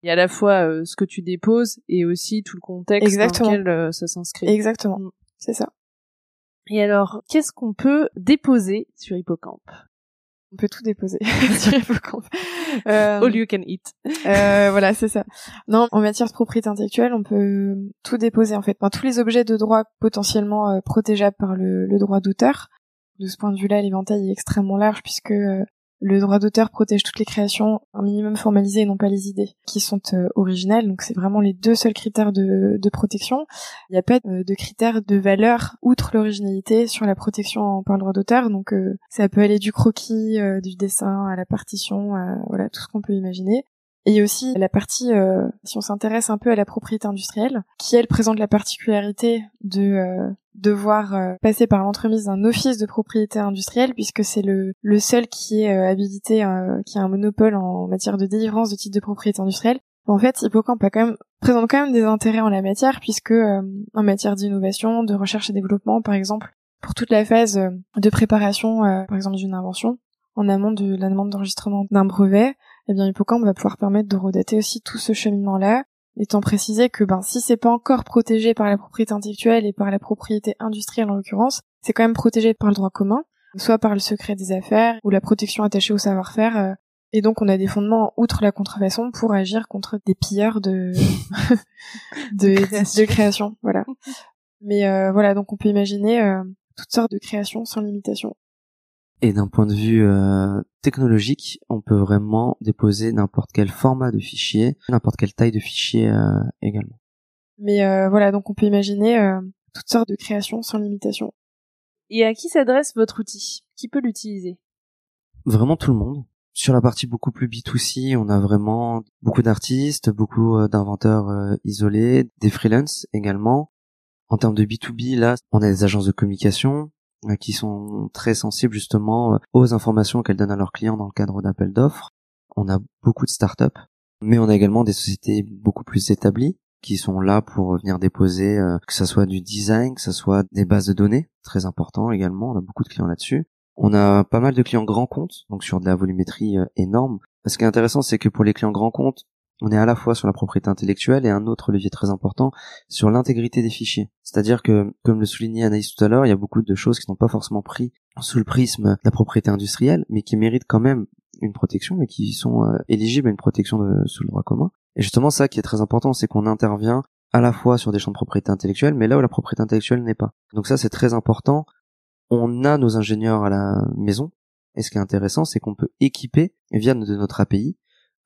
Il y a à la fois euh, ce que tu déposes et aussi tout le contexte dans lequel ça s'inscrit. Exactement, mm. c'est ça. Et alors, qu'est-ce qu'on peut déposer sur Hippocampe? On peut tout déposer sur Hippocampe. Euh, All you can eat. euh, voilà, c'est ça. Non, en matière de propriété intellectuelle, on peut tout déposer en fait. Enfin, tous les objets de droit potentiellement euh, protégeables par le, le droit d'auteur. De ce point de vue-là, l'éventail est extrêmement large puisque euh, le droit d'auteur protège toutes les créations, un minimum formalisé et non pas les idées, qui sont euh, originales. Donc c'est vraiment les deux seuls critères de, protection. Il n'y a pas euh, de, critères de valeur outre l'originalité sur la protection par le droit d'auteur. Donc euh, ça peut aller du croquis, du dessin à la partition, voilà tout ce qu'on peut imaginer. Et aussi la partie, euh, si on s'intéresse un peu à la propriété industrielle, qui elle présente la particularité de euh, devoir euh, passer par l'entremise d'un office de propriété industrielle, puisque c'est le, le seul qui est habilité, qui a un monopole en matière de délivrance de titres de propriété industrielle. En fait, Hippocampe a quand même, présente quand même des intérêts en la matière, puisque en matière d'innovation, de recherche et développement, par exemple, pour toute la phase de préparation, par exemple, d'une invention, en amont de la demande d'enregistrement d'un brevet, eh bien Hippocampe va pouvoir permettre de redater aussi tout ce cheminement-là, étant précisé que ben si c'est pas encore protégé par la propriété intellectuelle et par la propriété industrielle en l'occurrence, c'est quand même protégé par le droit commun, soit par le secret des affaires ou la protection attachée au savoir-faire. Euh, et donc on a des fondements outre la contrefaçon pour agir contre des pilleurs de de, création. voilà. Mais euh, voilà, donc on peut imaginer euh, toutes sortes de créations sans limitation. Et d'un point de vue euh, technologique, on peut vraiment déposer n'importe quel format de fichier, n'importe quelle taille de fichier euh, également. Mais euh, voilà, donc on peut imaginer toutes sortes de créations sans limitation. Et à qui s'adresse votre outil? Qui peut l'utiliser? Vraiment tout le monde. Sur la partie beaucoup plus B2C, on a vraiment beaucoup d'artistes, beaucoup d'inventeurs isolés, des freelances également. En termes de B2B, là, on a des agences de communication, euh, qui sont très sensibles justement euh, aux informations qu'elles donnent à leurs clients dans le cadre d'appels d'offres. On a beaucoup de startups, mais on a également des sociétés beaucoup plus établies qui sont là pour venir déposer euh, que ce soit du design, que ce soit des bases de données, très important également, on a beaucoup de clients là-dessus. On a pas mal de clients grands comptes, donc sur de la volumétrie énorme. Ce qui est intéressant, c'est que pour les clients grands comptes, on est à la fois sur la propriété intellectuelle et un autre levier très important sur l'intégrité des fichiers. C'est-à-dire que, comme le soulignait Anaïs tout à l'heure, il y a beaucoup de choses qui n'ont pas forcément pris sous le prisme de la propriété industrielle, mais qui méritent quand même une protection et qui sont euh, éligibles à une protection sous le droit commun. Et justement, ça qui est très important, c'est qu'on intervient à la fois sur des champs de propriété intellectuelle, mais là où la propriété intellectuelle n'est pas. Donc ça, c'est très important. On a nos ingénieurs à la maison, et ce qui est intéressant, c'est qu'on peut équiper, via de notre API,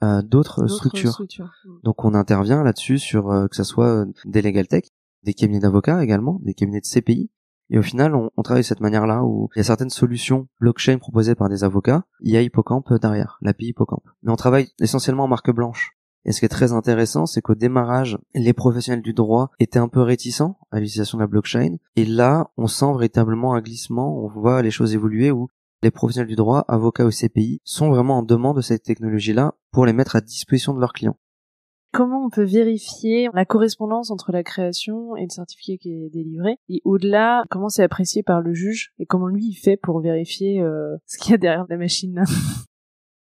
d'autres structures. Mm. Donc on intervient là-dessus sur euh, que ce soit euh, des legal tech, des cabinets d'avocats également, des cabinets de CPI. Et au final, on, on travaille de cette manière-là où il y a certaines solutions blockchain proposées par des avocats, il y a Hippocamp derrière, l'API Hippocamp. Mais on travaille essentiellement en marque blanche. Et ce qui est très intéressant, c'est qu'au démarrage, les professionnels du droit étaient un peu réticents à l'utilisation de la blockchain. Et là, on sent véritablement un glissement, on voit les choses évoluer où les professionnels du droit, avocats ou CPI, sont vraiment en demande de cette technologie-là pour les mettre à disposition de leurs clients. Comment on peut vérifier la correspondance entre la création et le certificat qui est délivré Et au-delà, comment c'est apprécié par le juge et comment lui il fait pour vérifier euh, ce qu'il y a derrière la machine?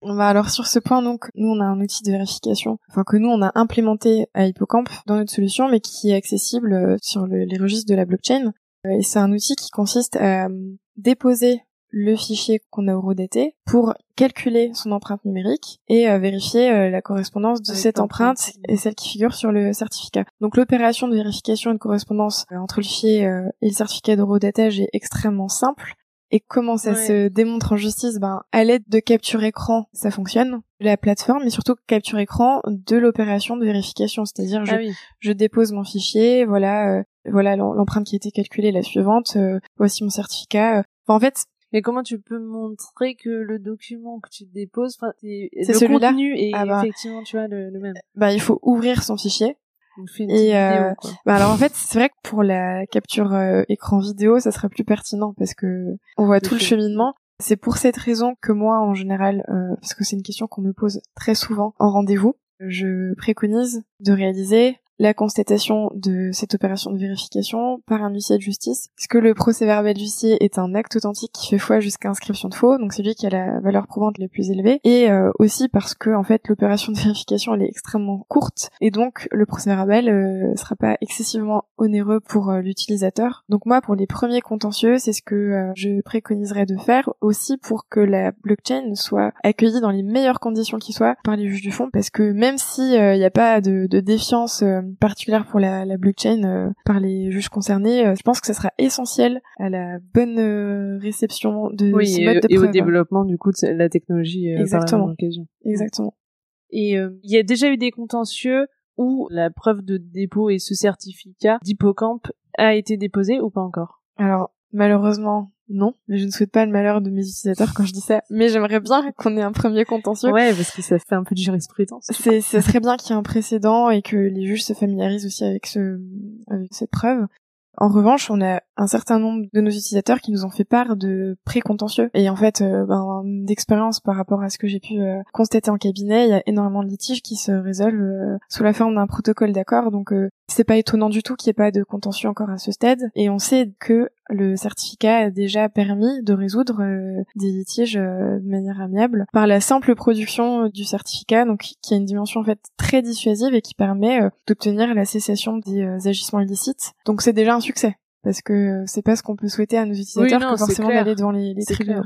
Bah alors sur ce point donc nous on a un outil de vérification enfin que nous on a implémenté à Hippocamp dans notre solution mais qui est accessible euh, sur les registres de la blockchain euh, et c'est un outil qui consiste à déposer le fichier qu'on a horodaté pour calculer son empreinte numérique et euh, vérifier euh, la correspondance de cette empreinte et celle qui figure sur le certificat. Donc l'opération de vérification et de correspondance euh, entre le fichier et le certificat d'horodatage est extrêmement simple. Et comment ça se démontre en justice? Ben à l'aide de capture écran, ça fonctionne. La plateforme, mais surtout capture écran de l'opération de vérification, c'est-à-dire je, ah je dépose mon fichier, voilà, voilà l'empreinte qui a été calculée, la suivante, voici mon certificat. en fait, mais comment tu peux montrer que le document que tu déposes, enfin, c'est celui-là contenu est ah bah. effectivement, tu vois, le, même. Bah, il faut ouvrir son fichier. et euh, quoi. Bah alors en fait, c'est vrai que pour la capture euh, écran vidéo, ça serait plus pertinent parce que on voit tout le cheminement. C'est pour cette raison que moi, en général, euh, parce que c'est une question qu'on me pose très souvent en rendez-vous, je préconise de réaliser la constatation de cette opération de vérification par un huissier de justice, puisque le procès verbal d'huissier est un acte authentique qui fait foi jusqu'à inscription de faux, donc c'est lui qui a la valeur prouvante la plus élevée, et euh, aussi parce que en fait l'opération de vérification elle est extrêmement courte, et donc le procès verbal euh, sera pas excessivement onéreux pour euh, l'utilisateur. Donc moi pour les premiers contentieux, c'est ce que euh, je préconiserais de faire aussi pour que la blockchain soit accueillie dans les meilleures conditions qui soient par les juges du fond, parce que même si il n'y a pas de, de défiance particulière pour la, la blockchain euh, par les juges concernés, euh, je pense que ça sera essentiel à la bonne euh, réception de oui, ce mode de et au développement du coup de la technologie Exactement. par Exactement. Et il y a déjà eu des contentieux où la preuve de dépôt et ce certificat d'hippocampe a été déposé ou pas encore? Alors malheureusement non, mais je ne souhaite pas le malheur de mes utilisateurs quand je dis ça. Mais j'aimerais bien qu'on ait un premier contentieux. Ouais, parce que ça fait un peu de jurisprudence. C'est, ça serait bien qu'il y ait un précédent et que les juges se familiarisent aussi avec ce, avec cette preuve. En revanche, on a un certain nombre de nos utilisateurs qui nous ont fait part de pré-contentieux. Et en fait, euh, ben, d'expérience par rapport à ce que j'ai pu euh, constater en cabinet, il y a énormément de litiges qui se résolvent euh, sous la forme d'un protocole d'accord. Donc, c'est pas étonnant du tout qu'il n'y ait pas de contentieux encore à ce stade. Et on sait que le certificat a déjà permis de résoudre des litiges de manière amiable par la simple production du certificat, donc qui a une dimension en fait très dissuasive et qui permet d'obtenir la cessation des agissements illicites. Donc c'est déjà un succès parce que c'est pas ce qu'on peut souhaiter à nos utilisateurs que forcément d'aller devant les, les tribunaux.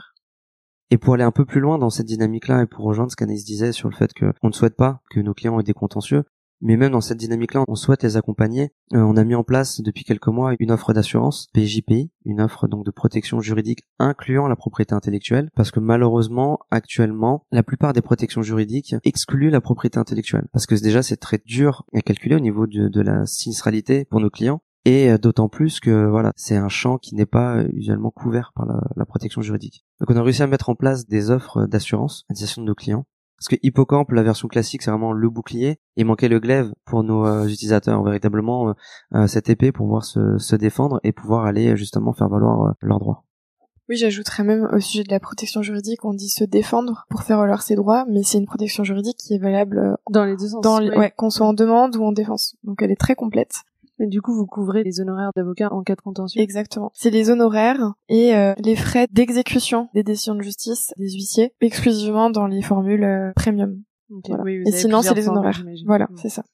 Et pour aller un peu plus loin dans cette dynamique-là et pour rejoindre ce qu'Anaïs disait sur le fait qu'on ne souhaite pas que nos clients aient des contentieux, mais même dans cette dynamique-là, on souhaite les accompagner. Euh, on a mis en place depuis quelques mois une offre d'assurance PJPI, une offre donc de protection juridique incluant la propriété intellectuelle, parce que malheureusement, actuellement, la plupart des protections juridiques excluent la propriété intellectuelle, parce que déjà c'est très dur à calculer au niveau de, de la sinistralité pour nos clients, et euh, d'autant plus que voilà, c'est un champ qui n'est pas euh, usuellement couvert par la, la, protection juridique. Donc on a réussi à mettre en place des offres d'assurance à destination de nos clients. Parce que Hippocamp, la version classique, c'est vraiment le bouclier. Il manquait le glaive pour nos euh, utilisateurs, véritablement cette épée pour pouvoir se, se, défendre et pouvoir aller justement faire valoir leurs droits. Oui, j'ajouterais même au sujet de la protection juridique, on dit se défendre pour faire valoir ses droits, mais c'est une protection juridique qui est valable dans les deux sens. Dans ouais, qu'on soit en demande ou en défense. Donc elle est très complète. Et du coup, vous couvrez les honoraires d'avocat en cas de contentieux Exactement. C'est les honoraires et euh, les frais d'exécution des décisions de justice des huissiers, exclusivement dans les formules euh, premium. et sinon, c'est les honoraires. Voilà, c'est ça.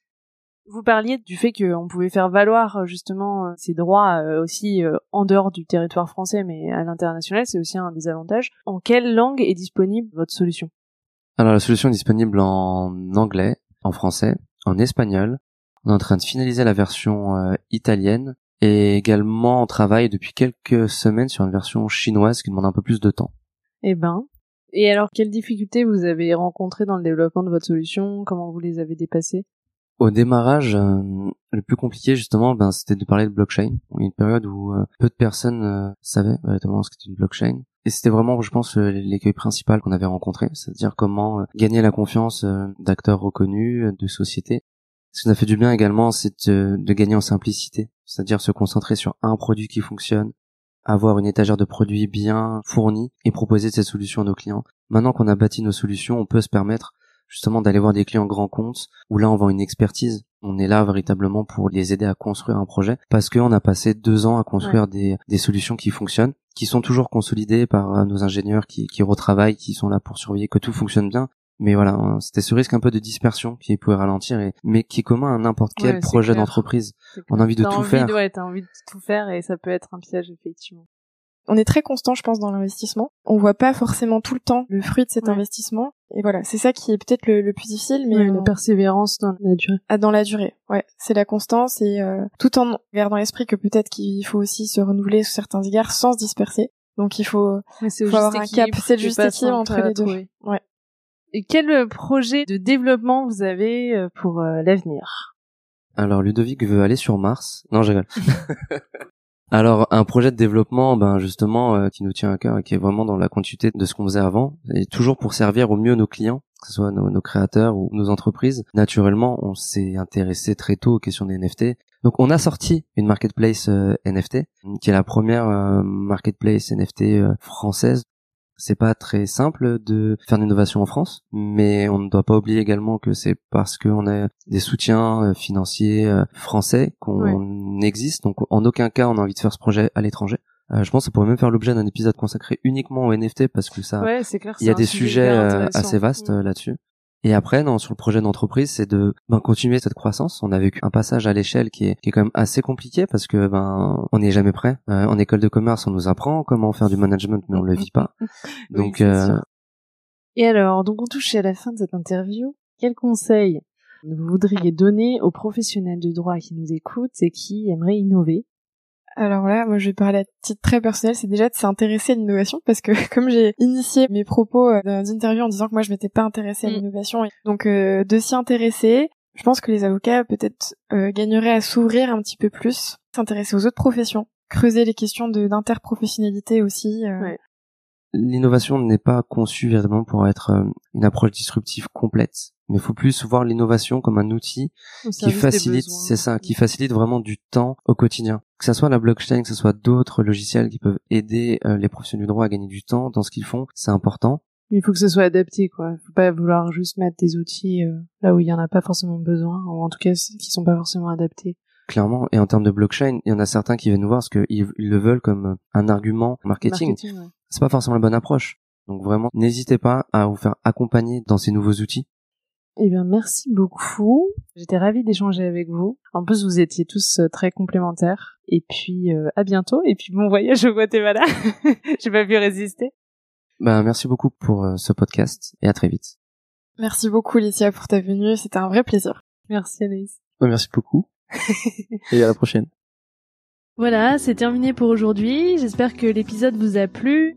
Vous parliez du fait qu'on pouvait faire valoir euh, justement ces droits aussi en dehors du territoire français, mais à l'international, c'est aussi un des avantages. En quelle langue est disponible votre solution? Alors la solution est disponible en anglais, en français, en espagnol, on est en train de finaliser la version euh, italienne et également on travaille depuis quelques semaines sur une version chinoise qui demande un peu plus de temps. Eh ben. Et alors, quelles difficultés vous avez rencontrées dans le développement de votre solution? Comment vous les avez dépassées? Au démarrage, euh, le plus compliqué justement, ben, c'était de parler de blockchain. Il y a une période où euh, peu de personnes euh, savaient véritablement ce qu'était une blockchain. Et c'était vraiment, je pense, l'écueil principal qu'on avait rencontré, c'est-à-dire comment gagner la confiance d'acteurs reconnus, de sociétés. Ce qui nous a fait du bien également, c'est de, de gagner en simplicité, c'est-à-dire se concentrer sur un produit qui fonctionne, avoir une étagère de produits bien fournie et proposer cette solution à nos clients. Maintenant qu'on a bâti nos solutions, on peut se permettre justement d'aller voir des clients grands comptes où là on vend une expertise. On est là véritablement pour les aider à construire un projet parce qu'on a passé deux ans à construire des, des solutions qui fonctionnent, qui sont toujours consolidées par euh, nos ingénieurs qui, qui retravaillent, qui sont là pour surveiller que tout fonctionne bien. Mais voilà, hein, c'était ce risque un peu de dispersion qui pouvait ralentir, et, mais qui est commun à n'importe quel projet d'entreprise. On a envie de tout faire. Ouais, t'as envie de tout faire et ça peut être un piège effectivement. On est très constant, je pense, dans l'investissement. On voit pas forcément tout le temps le fruit de cet investissement. Et voilà, c'est ça qui est peut-être le, plus difficile, mais la persévérance dans la durée. Ah, dans la durée, ouais, c'est la constance et euh, tout en gardant l'esprit que peut-être qu'il faut aussi se renouveler sous certains égards sans se disperser. Donc il faut, faut avoir un cap, c'est le juste équilibre entre les deux. Ouais. Quel euh, projet de développement vous avez euh, pour l'avenir? Alors Ludovic veut aller sur Mars. Non, je rigole. Alors un projet de développement, ben justement, euh, qui nous tient à cœur et qui est vraiment dans la continuité de ce qu'on faisait avant, et toujours pour servir au mieux nos clients, que ce soit nos, créateurs ou nos entreprises. Naturellement, on s'est intéressé très tôt aux questions des NFT. Donc on a sorti une marketplace euh, NFT, qui est la première euh, marketplace NFT française c'est pas très simple de faire de l'innovation en France, mais on ne doit pas oublier également que c'est parce qu'on a des soutiens euh, financiers euh, français qu'on existe. Donc en aucun cas on a envie de faire ce projet à l'étranger. Euh, je pense que ça pourrait même faire l'objet d'un épisode consacré uniquement aux NFT parce que ça, il y a des sujets assez vastes là-dessus. Et après, non, sur le projet d'entreprise, c'est de ben, continuer cette croissance. On a vécu un passage à l'échelle qui est, qui est quand même assez compliqué parce que ben on n'est jamais prêt. Euh, en école de commerce, on nous apprend comment faire du management, mais on le vit pas. Donc. euh... Et alors, donc on touche à la fin de cette interview. Quel conseil vous voudriez donner aux professionnels de droit qui nous écoutent et qui aimeraient innover? Alors là, moi je vais parler à titre très personnel, c'est déjà de s'intéresser à l'innovation parce que comme j'ai initié mes propos euh, dans en disant que moi je m'étais pas intéressée à mm. l'innovation, donc euh, de s'y intéresser, je pense que les avocats peut-être euh, gagneraient à s'ouvrir un petit peu plus, s'intéresser aux autres professions, creuser les questions d'interprofessionnalité aussi. Ouais l'innovation n'est pas conçue véritablement pour être euh, une approche disruptive complète, mais il faut plus voir l'innovation comme un outil qui facilite, c'est ça, qui facilite vraiment du temps au quotidien. Que ce soit la blockchain, que ce soit d'autres logiciels qui peuvent aider euh, les professionnels du droit à gagner du temps dans ce qu'ils font, c'est important. Mais il faut que ce soit adapté, quoi. Il faut pas vouloir juste mettre des outils euh, là où il y en a pas forcément besoin, ou en tout cas qui sont pas forcément adaptés clairement. Et en termes de blockchain, il y en a certains qui viennent nous voir parce qu'ils le veulent comme un argument marketing c'est pas forcément la bonne approche. Donc vraiment, n'hésitez pas à vous faire accompagner dans ces nouveaux outils. Eh bien, merci beaucoup. J'étais ravie d'échanger avec vous. En plus, vous étiez tous euh, très complémentaires. Et puis, euh, à bientôt. Et puis, bon voyage au Guatemala. J'ai pas pu résister. Ben, merci beaucoup pour euh, ce podcast et à très vite. Merci beaucoup, Licia, pour ta venue. C'était un vrai plaisir. Merci, Anaïs. Ben, merci beaucoup. et à la prochaine. Voilà, c'est terminé pour aujourd'hui. J'espère que l'épisode vous a plu.